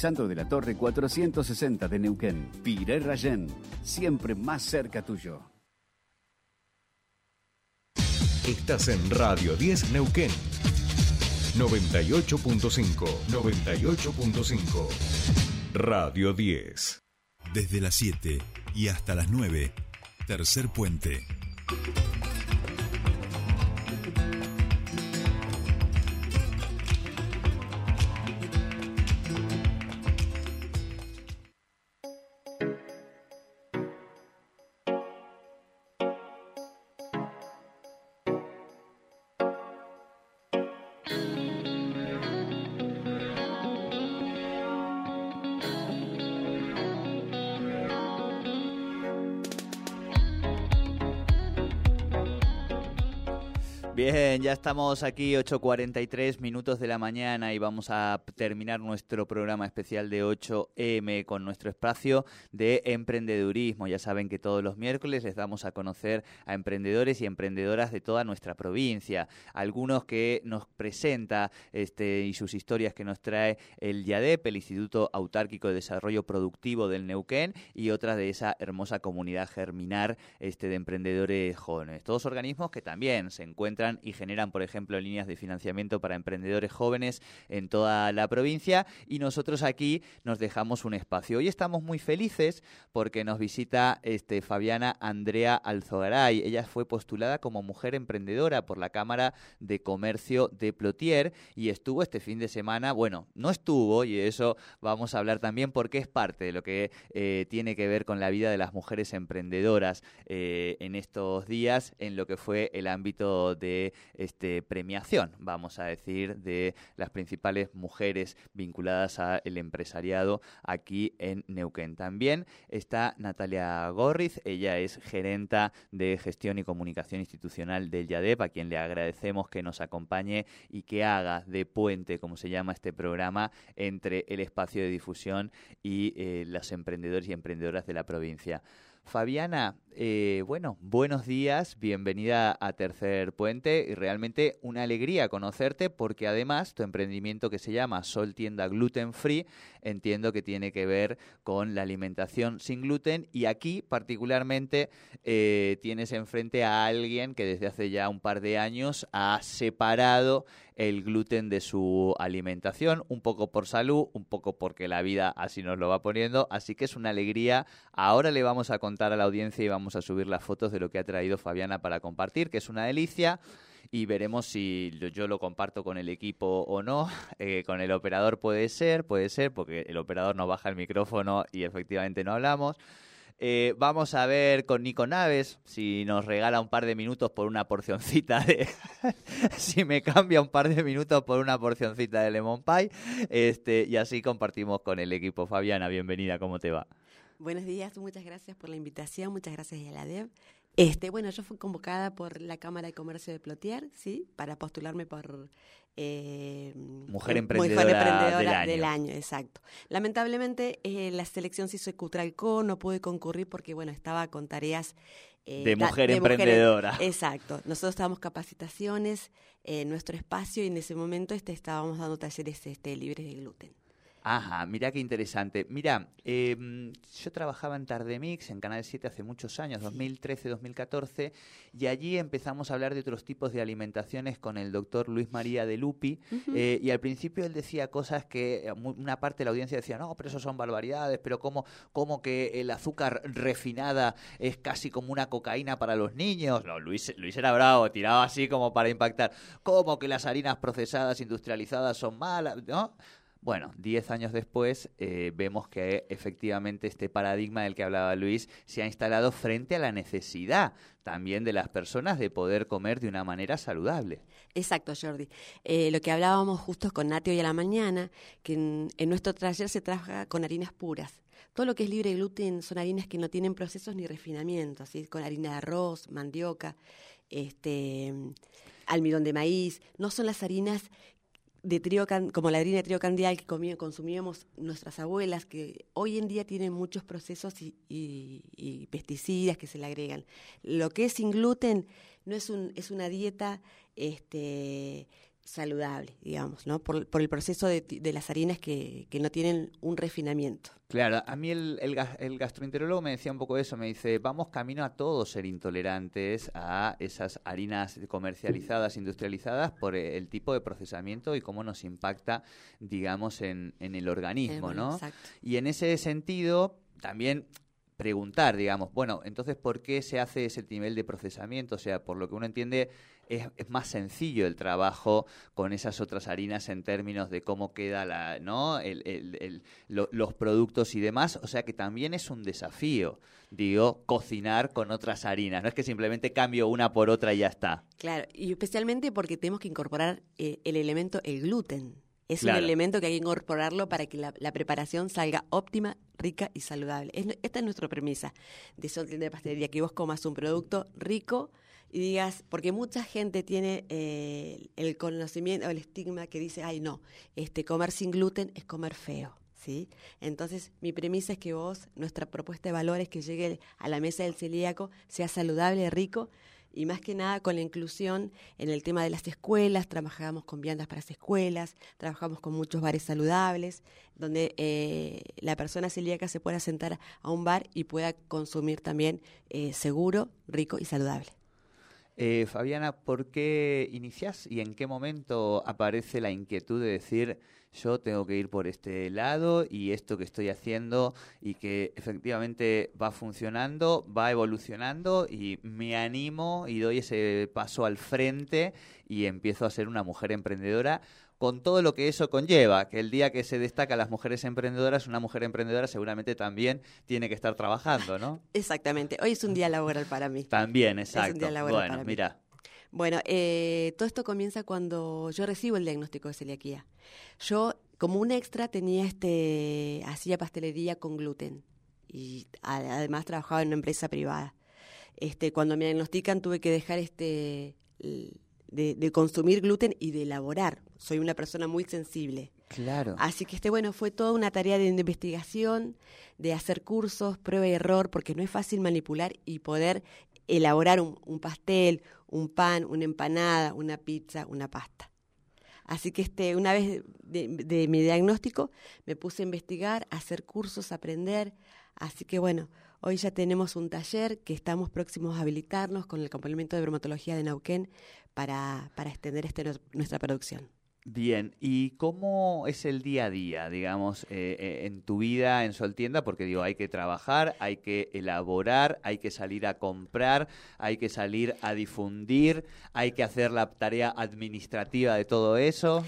Santo de la Torre 460 de Neuquén. Piré Rayén, siempre más cerca tuyo. Estás en Radio 10 Neuquén. 98.5, 98.5. Radio 10. Desde las 7 y hasta las 9. Tercer puente. Bien, ya estamos aquí 8.43 minutos de la mañana y vamos a terminar nuestro programa especial de 8M con nuestro espacio de emprendedurismo. Ya saben que todos los miércoles les damos a conocer a emprendedores y emprendedoras de toda nuestra provincia. Algunos que nos presenta este, y sus historias que nos trae el YADEP, el Instituto Autárquico de Desarrollo Productivo del Neuquén, y otras de esa hermosa comunidad germinar este, de emprendedores jóvenes. Todos organismos que también se encuentran y generan, por ejemplo, líneas de financiamiento para emprendedores jóvenes en toda la provincia y nosotros aquí nos dejamos un espacio. Hoy estamos muy felices porque nos visita este, Fabiana Andrea Alzogaray. Ella fue postulada como mujer emprendedora por la Cámara de Comercio de Plotier y estuvo este fin de semana, bueno, no estuvo y eso vamos a hablar también porque es parte de lo que eh, tiene que ver con la vida de las mujeres emprendedoras eh, en estos días en lo que fue el ámbito de este, premiación, vamos a decir, de las principales mujeres vinculadas al empresariado aquí en Neuquén. También está Natalia Gorriz, ella es gerenta de gestión y comunicación institucional del YADEP, a quien le agradecemos que nos acompañe y que haga de puente, como se llama este programa, entre el espacio de difusión y eh, los emprendedores y emprendedoras de la provincia. Fabiana, eh, bueno, buenos días, bienvenida a Tercer Puente y realmente una alegría conocerte porque además tu emprendimiento que se llama Sol Tienda Gluten Free entiendo que tiene que ver con la alimentación sin gluten y aquí particularmente eh, tienes enfrente a alguien que desde hace ya un par de años ha separado el gluten de su alimentación, un poco por salud, un poco porque la vida así nos lo va poniendo, así que es una alegría. Ahora le vamos a contar a la audiencia y vamos a subir las fotos de lo que ha traído Fabiana para compartir, que es una delicia y veremos si yo lo comparto con el equipo o no. Eh, con el operador puede ser, puede ser, porque el operador nos baja el micrófono y efectivamente no hablamos. Eh, vamos a ver con Nico Naves si nos regala un par de minutos por una porcioncita de. si me cambia un par de minutos por una porcioncita de lemon pie. Este, y así compartimos con el equipo. Fabiana, bienvenida, ¿cómo te va? Buenos días, muchas gracias por la invitación, muchas gracias a la DEV. Este, bueno, yo fui convocada por la Cámara de Comercio de Plotier, ¿sí? Para postularme por... Eh, mujer emprendedora, del, año. exacto. Lamentablemente eh, la selección se hizo en Cutralcó, no pude concurrir porque, bueno, estaba con tareas... Eh, de mujer emprendedora. exacto. Nosotros estábamos capacitaciones en nuestro espacio y en ese momento este, estábamos dando talleres este, libres de gluten. Ajá, mira qué interesante. Mira, em, yo trabajaba en Tardemix, en Canal 7 hace muchos años, 2013-2014, y allí empezamos a hablar de otros tipos de alimentaciones con el doctor Luis María de Lupi, eh, y al principio él decía cosas que eh, una parte de la audiencia decía, no, pero eso son barbaridades, pero ¿cómo, cómo que el azúcar refinada es casi como una cocaína para los niños? No, Luis, Luis era bravo, tiraba así como para impactar. ¿Cómo que las harinas procesadas, industrializadas son malas? ¿No? Bueno, diez años después eh, vemos que efectivamente este paradigma del que hablaba Luis se ha instalado frente a la necesidad también de las personas de poder comer de una manera saludable. Exacto, Jordi. Eh, lo que hablábamos justo con Nati hoy a la mañana, que en, nuestro taller se trabaja con harinas puras. Todo lo que es libre de gluten son harinas que no tienen procesos ni refinamiento, así con harina de arroz, mandioca, este almidón de maíz, no son las harinas de trigo, como la harina de trigo candial que consumíamos nuestras abuelas, que hoy en día tienen muchos procesos y, pesticidas que se le agregan. Lo que es sin gluten no es, un, es una dieta este, saludable, digamos, ¿no? Por, por el proceso de, de las harinas que, que, no tienen un refinamiento. Claro, a mí el, el, el, gastroenterólogo me decía un poco eso, me dice, vamos camino a todos ser intolerantes a esas harinas comercializadas, industrializadas, por el tipo de procesamiento y cómo nos impacta, digamos, en, en el organismo, ¿no? Exacto. Y en ese sentido, también preguntar, digamos, bueno, entonces, ¿por qué se hace ese nivel de procesamiento? O sea, por lo que uno entiende, es, es, más sencillo el trabajo con esas otras harinas en términos de cómo queda la, ¿no? El, el, el, lo, los productos y demás. O sea que también es un desafío, digo, cocinar con otras harinas. No es que simplemente cambio una por otra y ya está. Claro, y especialmente porque tenemos que incorporar eh, el elemento, el gluten. Es Claro. un elemento que hay que incorporarlo para que la, la preparación salga óptima, rica y saludable. Es, esta es nuestra premisa de Sol de Pastelería, que vos comas un producto rico y digas, porque mucha gente tiene eh, el conocimiento o el estigma que dice, ay no, este comer sin gluten es comer feo. ¿Sí? Entonces, mi premisa es que vos, nuestra propuesta de valor es que llegue a la mesa del celíaco, sea saludable, rico, y más que nada con la inclusión en el tema de las escuelas, trabajamos con viandas para las escuelas, trabajamos con muchos bares saludables, donde eh, la persona celíaca se pueda sentar a un bar y pueda consumir también eh, seguro, rico y saludable. Eh, Fabiana, ¿por qué iniciás y en qué momento aparece la inquietud de decir yo tengo que ir por este lado y esto que estoy haciendo y que efectivamente va funcionando, va evolucionando y me animo y doy ese paso al frente y empiezo a ser una mujer emprendedora con todo lo que eso conlleva, que el día que se destaca las mujeres emprendedoras, una mujer emprendedora seguramente también tiene que estar trabajando, ¿no? Exactamente, hoy es un día laboral para mí. También, exacto. día laboral bueno, para mí. mira. Bueno, eh, todo esto comienza cuando yo recibo el diagnóstico de celiaquía. Yo, como un extra, tenía este, hacía pastelería con gluten y a- además trabajaba en una empresa privada. Este, cuando me diagnostican tuve que dejar este de, de consumir gluten y de elaborar. Soy una persona muy sensible. Claro. Así que este bueno fue toda una tarea de investigación, de hacer cursos, prueba y error, porque no es fácil manipular y poder elaborar un, un pastel, un pan, una empanada, una pizza, una pasta. Así que este, una vez de, de- de mi diagnóstico me puse a investigar, a hacer cursos, a aprender. Así que bueno, hoy ya tenemos un taller que estamos próximos a habilitarnos con el complemento de bromatología de Nauquén para, para extender este, nuestra producción. Bien, ¿y cómo es el día a día, digamos, eh, eh, en tu vida en Soltienda? Porque digo, hay que trabajar, hay que elaborar, hay que salir a comprar, hay que salir a difundir, hay que hacer la tarea administrativa de todo eso.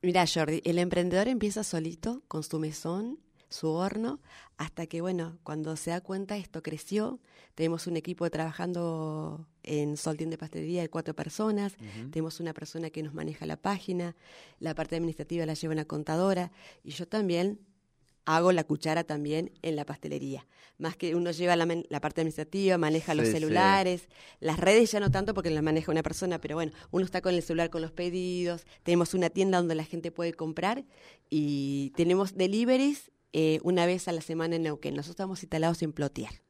Mira, Jordi, el emprendedor empieza solito con su mesón, su horno, hasta que, bueno, cuando se da cuenta esto creció. Tenemos un equipo trabajando en Soltín de Pastelería de cuatro personas. Tenemos una persona que nos maneja la página. La parte administrativa la lleva una contadora. Y yo también hago la cuchara también en la pastelería. Más que uno lleva la, la parte administrativa, maneja los sí. celulares, las redes ya no tanto porque las maneja una persona, pero bueno, uno está con el celular con los pedidos, tenemos una tienda donde la gente puede comprar y tenemos deliveries eh, una vez a la semana en Neuquén. Nosotros estamos instalados en Plotier.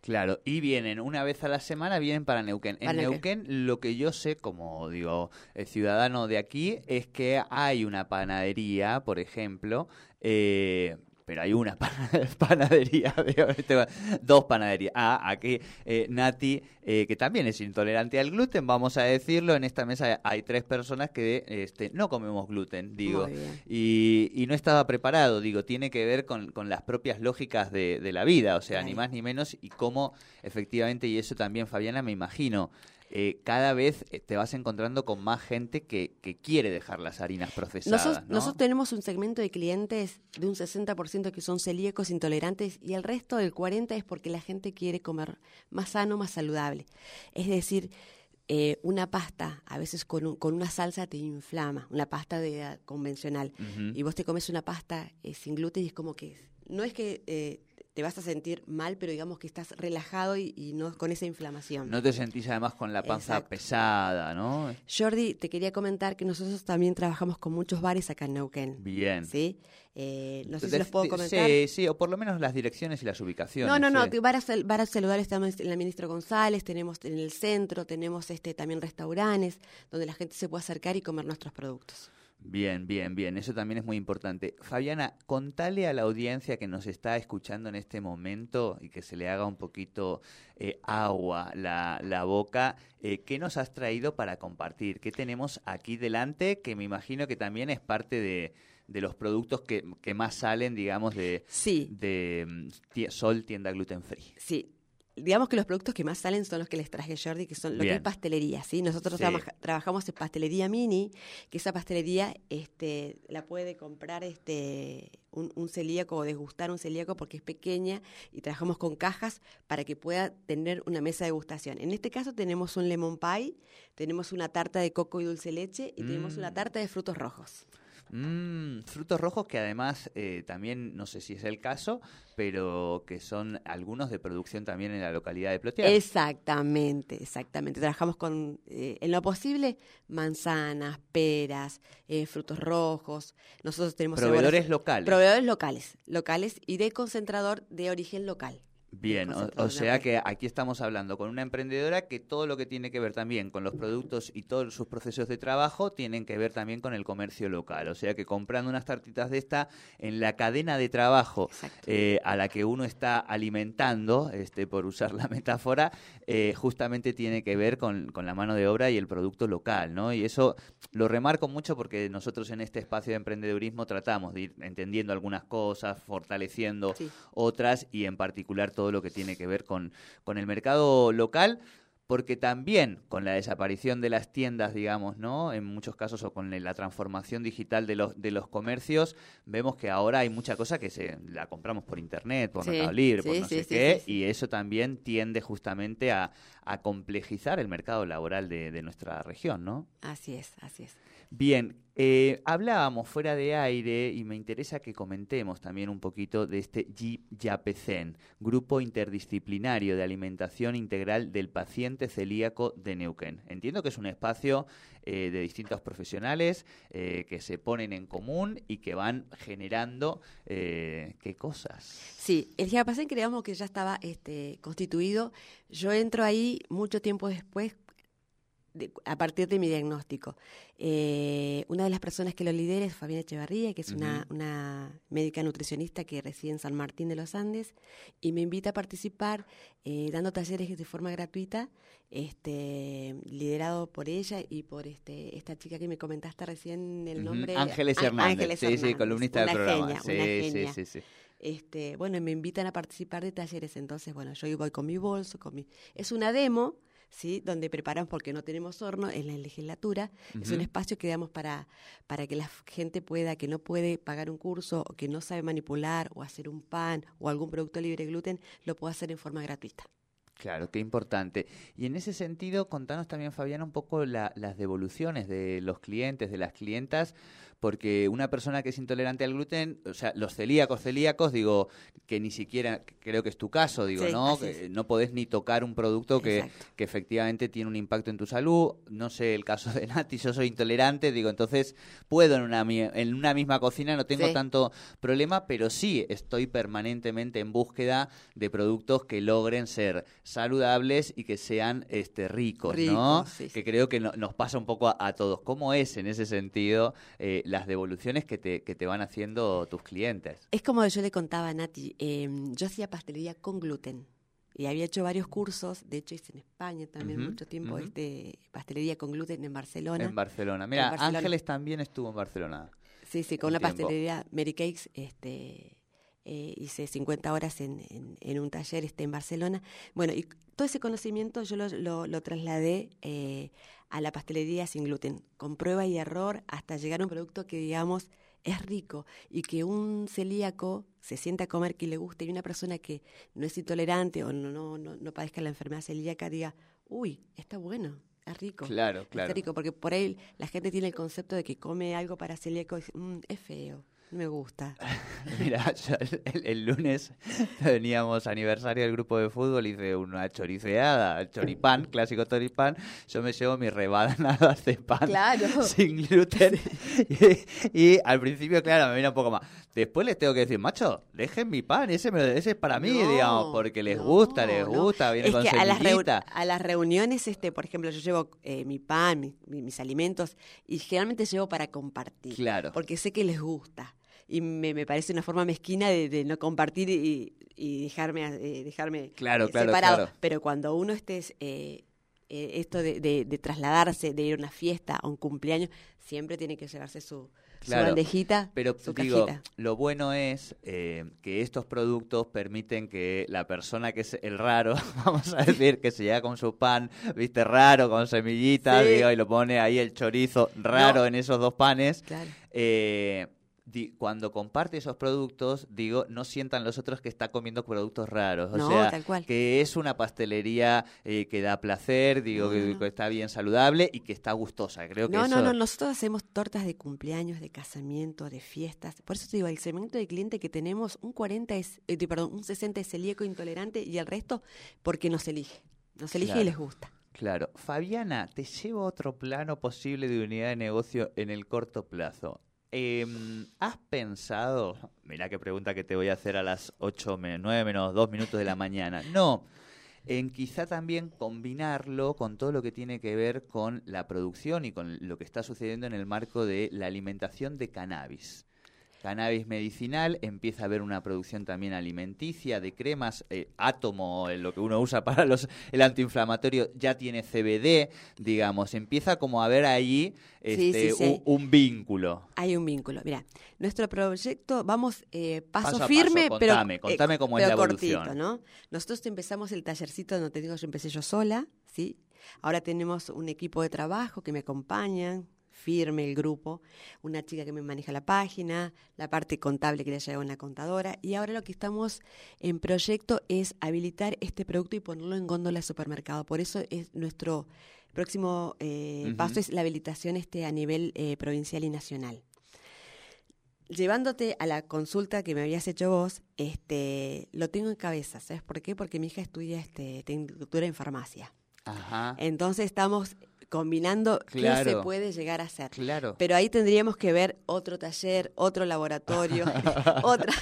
Claro, y vienen una vez a la semana, vienen para Neuquén. En Para Neuquén. Neuquén lo que yo sé como, digo, eh, ciudadano de aquí es que hay una panadería, por ejemplo, eh, pero hay una pana- panadería, este, dos panaderías. Ah, aquí eh, Nati, eh, que también es intolerante al gluten, vamos a decirlo, en esta mesa hay tres personas que este, no comemos gluten, digo. Y, y no estaba preparado, digo, tiene que ver con, con las propias lógicas de, de la vida, o sea, ni más ni menos, y cómo efectivamente, y eso también, Fabiana, me imagino, eh, cada vez eh, te vas encontrando con más gente que, que quiere dejar las harinas procesadas, Nosotros, ¿no? nosotros tenemos un segmento de clientes de un 60% que son celíacos, intolerantes, y el resto del 40% es porque la gente quiere comer más sano, más saludable. Es decir, eh, una pasta, a veces con, un- con una salsa te inflama, una pasta de, ah, convencional, y vos te comes una pasta eh, sin gluten y es como que, no es que eh, te vas a sentir mal, pero digamos que estás relajado y, y no con esa inflamación. No te sentís además con la panza Exacto. pesada, ¿no? Jordi, te quería comentar que nosotros también trabajamos con muchos bares acá en Neuquén. Bien. ¿Sí? Eh, no sé si los puedo comentar. Sí, sí, o por lo menos las direcciones y las ubicaciones. No, no, no, sí. bares, bares saludables estamos en la Ministro González, tenemos en el centro, tenemos este también restaurantes donde la gente se puede acercar y comer nuestros productos. Bien, bien, bien. Eso también es muy importante. Fabiana, contale a la audiencia que nos está escuchando en este momento y que se le haga un poquito eh, agua la, la boca, eh, ¿qué nos has traído para compartir? ¿Qué tenemos aquí delante? Que me imagino que también es parte de, de los productos que, que más salen, digamos, de, Sí, de mm, Sol Tienda Gluten Free. sí. Digamos que los productos que más salen son los que les traje Jordi, que son lo que Bien. es pastelería, ¿sí? Nosotros Sí. trabajamos en pastelería mini, que esa pastelería este, la puede comprar este, un, un celíaco o degustar un celíaco porque es pequeña y trabajamos con cajas para que pueda tener una mesa de degustación. En este caso tenemos un lemon pie, tenemos una tarta de coco y dulce leche y tenemos una Mm. tarta de frutos rojos. Mm, frutos rojos que además eh, también, no sé si es el caso, pero que son algunos de producción también en la localidad de Plotier. Exactamente, exactamente. Trabajamos con, eh, en lo posible, manzanas, peras, eh, frutos rojos. Nosotros tenemos Proveedores locales. Proveedores locales, locales y de concentrador de origen local. Bien, o, sea que aquí estamos hablando con una emprendedora que todo lo que tiene que ver también con los productos y todos sus procesos de trabajo tienen que ver también con el comercio local. O sea que comprando unas tartitas de esta en la cadena de trabajo eh, a la que uno está alimentando, este, por usar la metáfora, eh, justamente tiene que ver con, con la mano de obra y el producto local, ¿no? Y eso lo remarco mucho porque nosotros en este espacio de emprendedurismo tratamos de ir entendiendo algunas cosas, fortaleciendo Sí. otras y en particular todo lo que tiene que ver con, con el mercado local. Porque también con la desaparición de las tiendas, digamos, ¿no? En muchos casos, o con la transformación digital de los, de los comercios, vemos que ahora hay mucha cosa que se la compramos por internet, por Sí, Mercado Libre, por no sí, sé qué, y eso también tiende justamente a, a complejizar el mercado laboral de, de nuestra región, ¿no? Así es, así es. Bien, eh, hablábamos fuera de aire y me interesa que comentemos también un poquito de este GIAPCEN, Grupo Interdisciplinario de Alimentación Integral del Paciente Celíaco de Neuquén. Entiendo que es un espacio eh, de distintos profesionales eh, que se ponen en común y que van generando eh, qué cosas. Sí, el Giapacén creíamos que ya estaba este, constituido. Yo entro ahí mucho tiempo después, de- a partir de mi diagnóstico. Eh, una de las personas que lo lidera es Fabiana Echevarría, que es una, una médica nutricionista que reside en San Martín de los Andes, y me invita a participar eh, dando talleres de forma gratuita, este, liderado por ella y por este, esta chica que me comentaste recién el nombre. Ángeles Á- Hernández. Ángeles sí, sí, columnista del una programa. genia, sí, una genia. sí, sí. Este, bueno, me invitan a participar de talleres, entonces, bueno, yo voy con mi bolso, con mi... Es una demo, ¿sí? Donde preparamos, porque no tenemos horno, en la legislatura, es un espacio que damos para, para que la gente pueda, que no puede pagar un curso, o que no sabe manipular, o hacer un pan, o algún producto libre de gluten, lo pueda hacer en forma gratuita. Claro, qué importante. Y en ese sentido, contanos también, Fabiana, un poco la- las devoluciones de los clientes, de las clientas, porque una persona que es intolerante al gluten, o sea, los celíacos, celíacos, digo, que ni siquiera, creo que es tu caso, digo, Sí, ¿no? Que no podés ni tocar un producto que, que efectivamente tiene un impacto en tu salud. No sé, el caso de Nati, yo soy intolerante, digo, entonces puedo en una, en una misma cocina, no tengo Sí. tanto problema, pero sí estoy permanentemente en búsqueda de productos que logren ser saludables y que sean este, ricos, ¿no? Sí, sí. Que creo que no- nos pasa un poco a, a todos. ¿Cómo es en ese sentido eh, las devoluciones que te, que te van haciendo tus clientes? Es como yo le contaba a Nati, eh, yo hacía pastelería con gluten. Y había hecho varios cursos, de hecho hice en España también mucho tiempo este pastelería con gluten en Barcelona. En Barcelona. Mira, Barcelona. Ángeles también estuvo en Barcelona. Sí, sí, con tiempo. pastelería Mary Cakes, este, eh, hice 50 horas en, en- en un taller este, en Barcelona. Bueno, y todo ese conocimiento yo lo, lo- lo trasladé eh, a la pastelería sin gluten, con prueba y error, hasta llegar a un producto que, digamos, es rico y que un celíaco se sienta a comer que le guste y una persona que no es intolerante o no, no, no, no padezca la enfermedad celíaca diga, uy, está bueno, es rico. Claro, Está claro. rico, porque por ahí la gente tiene el concepto de que come algo para celíaco y dice, "Mm, es feo. Me gusta. Mira, yo el, el lunes teníamos aniversario del grupo de fútbol, hice una choriceada, choripán, clásico choripán. Yo me llevo mis rebanadas de pan Claro. sin gluten. Y, y al principio, claro, me viene un poco más. Después les tengo que decir, macho, dejen mi pan, ese, me ese es para mí, No, digamos, porque les no, gusta, les no. gusta, viene es con que a las, a las reuniones, este, por ejemplo, yo llevo eh, mi pan, mi- mis alimentos, y generalmente llevo para compartir. Claro. Porque sé que les gusta. Y me, me parece una forma mezquina de, de no compartir y, y dejarme, eh, dejarme Claro, eh, claro, separado. claro. Pero cuando uno esté, eh, eh, esto de, de- de trasladarse, de ir a una fiesta, a un cumpleaños, siempre tiene que llevarse su, bandejita, Pero su digo, cajita. lo bueno es eh, que estos productos permiten que la persona que es el raro, vamos a decir, que se llega con su pan, viste, raro, con semillitas, Sí. digo, y lo pone ahí el chorizo raro No. en esos dos panes, Claro. eh, di- cuando comparte esos productos, digo, no sientan los otros que está comiendo productos raros. O No, sea, tal cual. que es una pastelería eh, que da placer, digo, No, que, no, está bien saludable y que está gustosa. Creo que No, eso... no, no, nosotros hacemos tortas de cumpleaños, de casamiento, de fiestas. Por eso te digo, el segmento de cliente que tenemos, un 40 es, eh, perdón, un 60 es celíaco intolerante y el resto porque nos elige. Nos elige Claro. y les gusta. Claro. Fabiana, te llevo a otro plano posible de unidad de negocio en el corto plazo. Em, ¿Has pensado, mira qué pregunta que te voy a hacer a las 8, menos 9 menos 2 minutos de la mañana? No, en quizá también combinarlo con todo lo que tiene que ver con la producción y con lo que está sucediendo en el marco de la alimentación de cannabis. Cannabis medicinal, empieza a haber una producción también alimenticia de cremas, eh, átomo, eh, lo que uno usa para los el antiinflamatorio, ya tiene CBD, digamos, empieza como a haber ahí Sí, este, sí, sí. Un, un vínculo. Hay un vínculo. Mira, nuestro proyecto, vamos eh, paso, firme, paso, pero. contame, contame cómo es la evolución. cortito, ¿no? Nosotros empezamos el tallercito, no te digo, yo empecé yo sola, ¿sí? Ahora tenemos un equipo de trabajo que me acompañan, firme el grupo, una chica que me maneja la página, la parte contable que le lleva una contadora, y ahora lo que estamos en proyecto es habilitar este producto y ponerlo en góndola supermercado. Por eso es nuestro próximo eh, paso es la habilitación este a nivel eh, provincial y nacional. Llevándote a la consulta que me habías hecho vos, este, lo tengo en cabeza, ¿sabes por qué? Porque mi hija estudia este, tecnicatura en farmacia. Ajá. Entonces estamos combinando qué se Claro. puede llegar a hacer. Claro. Pero ahí tendríamos que ver otro taller, otro laboratorio, otra,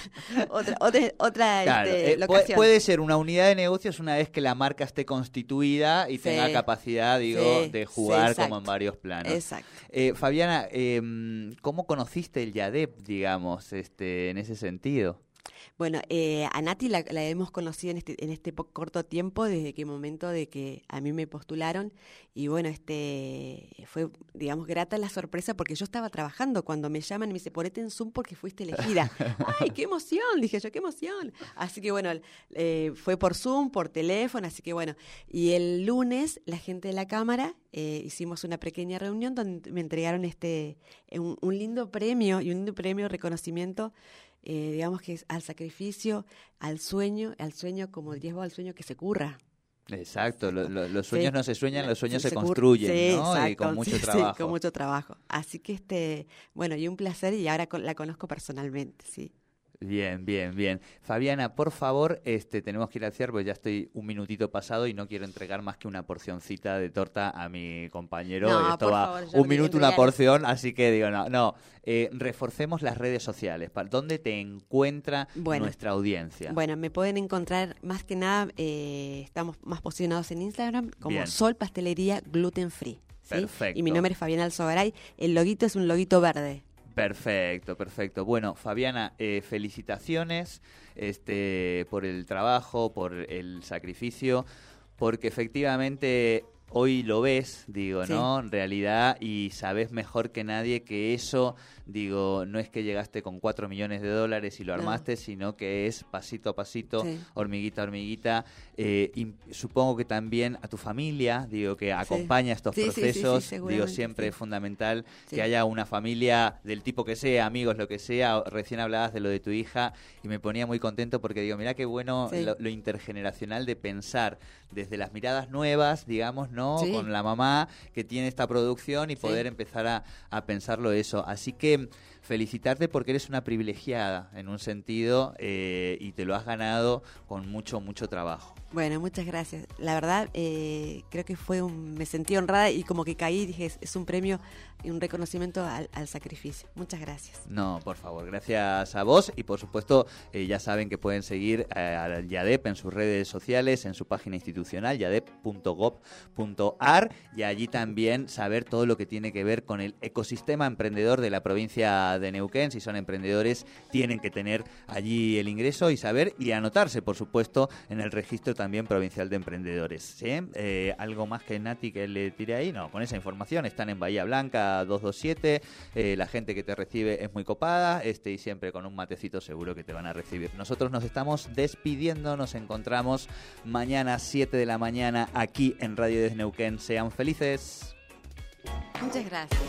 otra, otra, otra Claro, este, eh, locación. puede ser una unidad de negocios una vez que la marca esté constituida y Sí. tenga capacidad, digo, Sí, de jugar como en varios planos. Exacto. Eh, Fabiana, eh, ¿cómo conociste el YADEP, digamos, este, en ese sentido? Bueno, eh, a Nati la, la hemos conocido en este, en este corto tiempo, desde que momento de que a mí me postularon. Y bueno, este fue, digamos, grata la sorpresa porque yo estaba trabajando cuando me llaman y me dice, ponete en Zoom porque fuiste elegida. ¡Ay, qué emoción! Dije yo, qué emoción. Así que bueno, eh, fue por Zoom, por teléfono, así que bueno. Y el lunes, la gente de la Cámara, eh, hicimos una pequeña reunión donde me entregaron este un, un lindo premio y un lindo premio reconocimiento eh, digamos que es al sacrificio, al sueño, al sueño como llevo al sueño que se curra. Exacto, lo- lo- los sueños Sí. no se sueñan, los sueños se, construyen, Sí, ¿no? y con mucho sí, sí, trabajo. con mucho trabajo. Así que este, bueno, y un placer y ahora con- la conozco personalmente, sí. Bien, bien, bien. Fabiana, por favor, este, tenemos que ir al cierre, porque ya estoy un minutito pasado y no quiero entregar más que una porcioncita de torta a mi compañero. No, Esto por va favor, un minuto, una porción, así que digo, no, no. Eh, reforcemos las redes sociales. ¿Para ¿Dónde te encuentra Bueno. nuestra audiencia? Bueno, me pueden encontrar más que nada, eh, estamos más posicionados en Instagram como Bien. Sol Pastelería Gluten Free. ¿sí? Perfecto. Y mi nombre es Fabiana Alzogaray. El loguito es un loguito verde. Perfecto, perfecto. Bueno, Fabiana, eh, felicitaciones este, por el trabajo, por el sacrificio, porque efectivamente hoy lo ves, digo, Sí. ¿no? En realidad, y sabes mejor que nadie que eso, digo, no es que llegaste con cuatro millones de dólares y lo No. armaste, sino que es pasito a pasito, Sí. hormiguita a hormiguita. Eh, y supongo que también a tu familia, digo, que acompaña estos Sí, procesos, digo, siempre es fundamental que haya una familia del tipo que sea, amigos, lo que sea. Recién hablabas de lo de tu hija y me ponía muy contento porque digo, mira qué bueno lo, lo intergeneracional de pensar desde las miradas nuevas, digamos, ¿no? Sí. Con la mamá que tiene esta producción y Sí. poder empezar a, a pensarlo eso. Así que felicitarte porque eres una privilegiada en un sentido eh, y te lo has ganado con mucho, mucho trabajo. Bueno, muchas gracias. La verdad, eh, creo que fue un, me sentí honrada y como que caí dije, es, es un premio y un reconocimiento al, al sacrificio. Muchas gracias. No, por favor, gracias a vos y por supuesto eh, ya saben que pueden seguir eh, al YADEP en sus redes sociales, en su página institucional yadep.gov.ar y allí también saber todo lo que tiene que ver con el ecosistema emprendedor de la provincia de Neuquén. Si son emprendedores tienen que tener allí el ingreso y saber y anotarse, por supuesto, en el registro también provincial de emprendedores. ¿sí? Eh, ¿Algo más que Nati que le tire ahí? No, con esa información están en Bahía Blanca 227, eh, la gente que te recibe es muy copada este, y siempre con un matecito seguro que te van a recibir. Nosotros nos estamos despidiendo, nos encontramos mañana 7 de la mañana aquí en Radio Desneuquén. Sean felices. Muchas gracias.